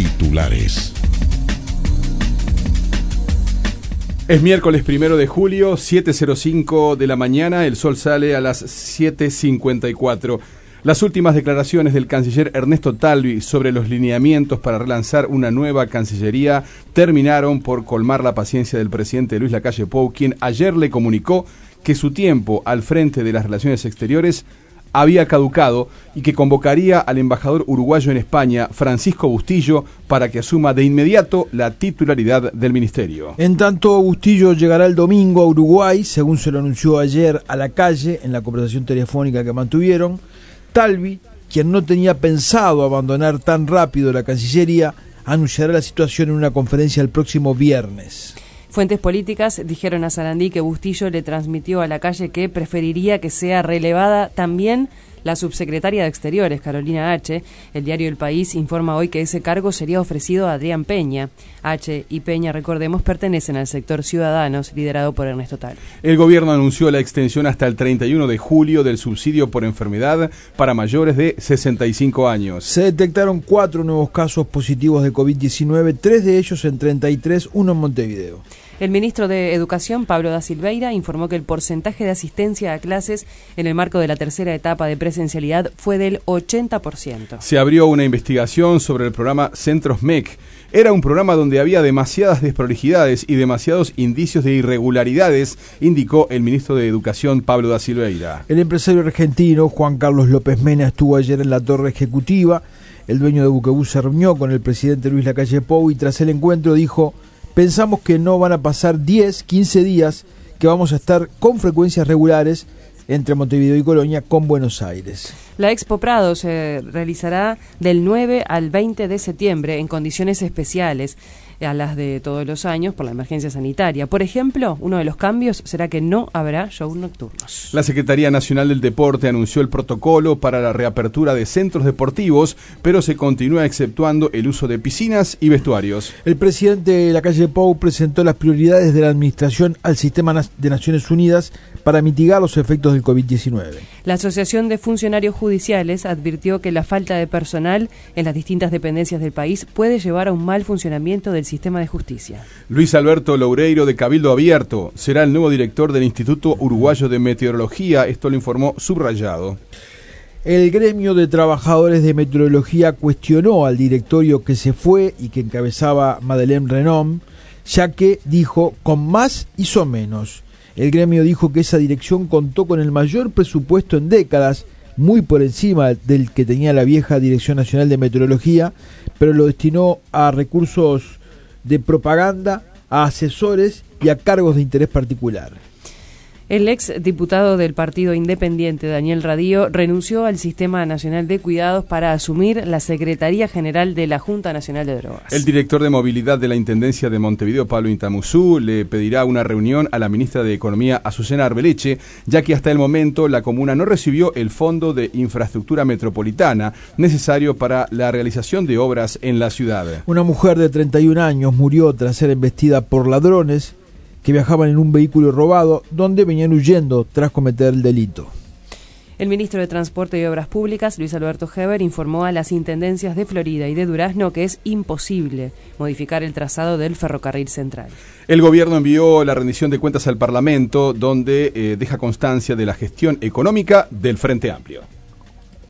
Titulares. Es miércoles primero de julio, 7.05 de la mañana, el sol sale a las 7.54. Las últimas declaraciones del canciller Ernesto Talvi sobre los lineamientos para relanzar una nueva cancillería terminaron por colmar la paciencia del presidente Luis Lacalle Pou, quien ayer le comunicó que su tiempo al frente de las relaciones exteriores había caducado y que convocaría al embajador uruguayo en España, Francisco Bustillo, para que asuma de inmediato la titularidad del ministerio. En tanto, Bustillo llegará el domingo a Uruguay, según se lo anunció ayer a la calle en la conversación telefónica que mantuvieron. Talvi, quien no tenía pensado abandonar tan rápido la Cancillería, anunciará la situación en una conferencia el próximo viernes. Fuentes políticas dijeron a Sarandí que Bustillo le transmitió a la calle que preferiría que sea relevada también la subsecretaria de Exteriores, Carolina H., el diario El País informa hoy que ese cargo sería ofrecido a Adrián Peña. H. y Peña, recordemos, pertenecen al sector Ciudadanos, liderado por Ernesto Tal. El gobierno anunció la extensión hasta el 31 de julio del subsidio por enfermedad para mayores de 65 años. Se detectaron cuatro nuevos casos positivos de COVID-19, tres de ellos en 33, uno en Montevideo. El ministro de Educación, Pablo da Silveira, informó que el porcentaje de asistencia a clases en el marco de la tercera etapa de presencialidad fue del 80%. Se abrió una investigación sobre el programa Centros MEC. Era un programa donde había demasiadas desprolijidades y demasiados indicios de irregularidades, indicó el ministro de Educación Pablo da Silveira. El empresario argentino Juan Carlos López Mena estuvo ayer en la torre ejecutiva. El dueño de Buquebus se reunió con el presidente Luis Lacalle Pou y tras el encuentro dijo pensamos que no van a pasar 10, 15 días que vamos a estar con frecuencias regulares entre Montevideo y Colonia con Buenos Aires. La Expo Prado se realizará del 9 al 20 de septiembre en condiciones especiales a las de todos los años por la emergencia sanitaria. Por ejemplo, uno de los cambios será que no habrá shows nocturnos. La Secretaría Nacional del Deporte anunció el protocolo para la reapertura de centros deportivos, pero se continúa exceptuando el uso de piscinas y vestuarios. El presidente de la calle Pou presentó las prioridades de la administración al sistema de Naciones Unidas para mitigar los efectos del COVID-19. La Asociación de Funcionarios Judiciales advirtió que la falta de personal en las distintas dependencias del país puede llevar a un mal funcionamiento del sistema de justicia. Luis Alberto Loureiro de Cabildo Abierto será el nuevo director del Instituto Uruguayo de Meteorología, esto lo informó subrayado. El gremio de trabajadores de meteorología cuestionó al directorio que se fue y que encabezaba Madeleine Renom, ya que dijo con más hizo menos. El gremio dijo que esa dirección contó con el mayor presupuesto en décadas, muy por encima del que tenía la vieja Dirección Nacional de Meteorología, pero lo destinó a recursos de propaganda a asesores y a cargos de interés particular. El ex diputado del Partido Independiente, Daniel Radío, renunció al Sistema Nacional de Cuidados para asumir la Secretaría General de la Junta Nacional de Drogas. El director de movilidad de la Intendencia de Montevideo, Pablo Intamuzú, le pedirá una reunión a la ministra de Economía, Azucena Arbeleche, ya que hasta el momento la comuna no recibió el Fondo de Infraestructura Metropolitana necesario para la realización de obras en la ciudad. Una mujer de 31 años murió tras ser embestida por ladrones que viajaban en un vehículo robado donde venían huyendo tras cometer el delito. El ministro de Transporte y Obras Públicas, Luis Alberto Heber, informó a las intendencias de Florida y de Durazno que es imposible modificar el trazado del ferrocarril central. El gobierno envió la rendición de cuentas al Parlamento, donde eh, deja constancia de la gestión económica del Frente Amplio.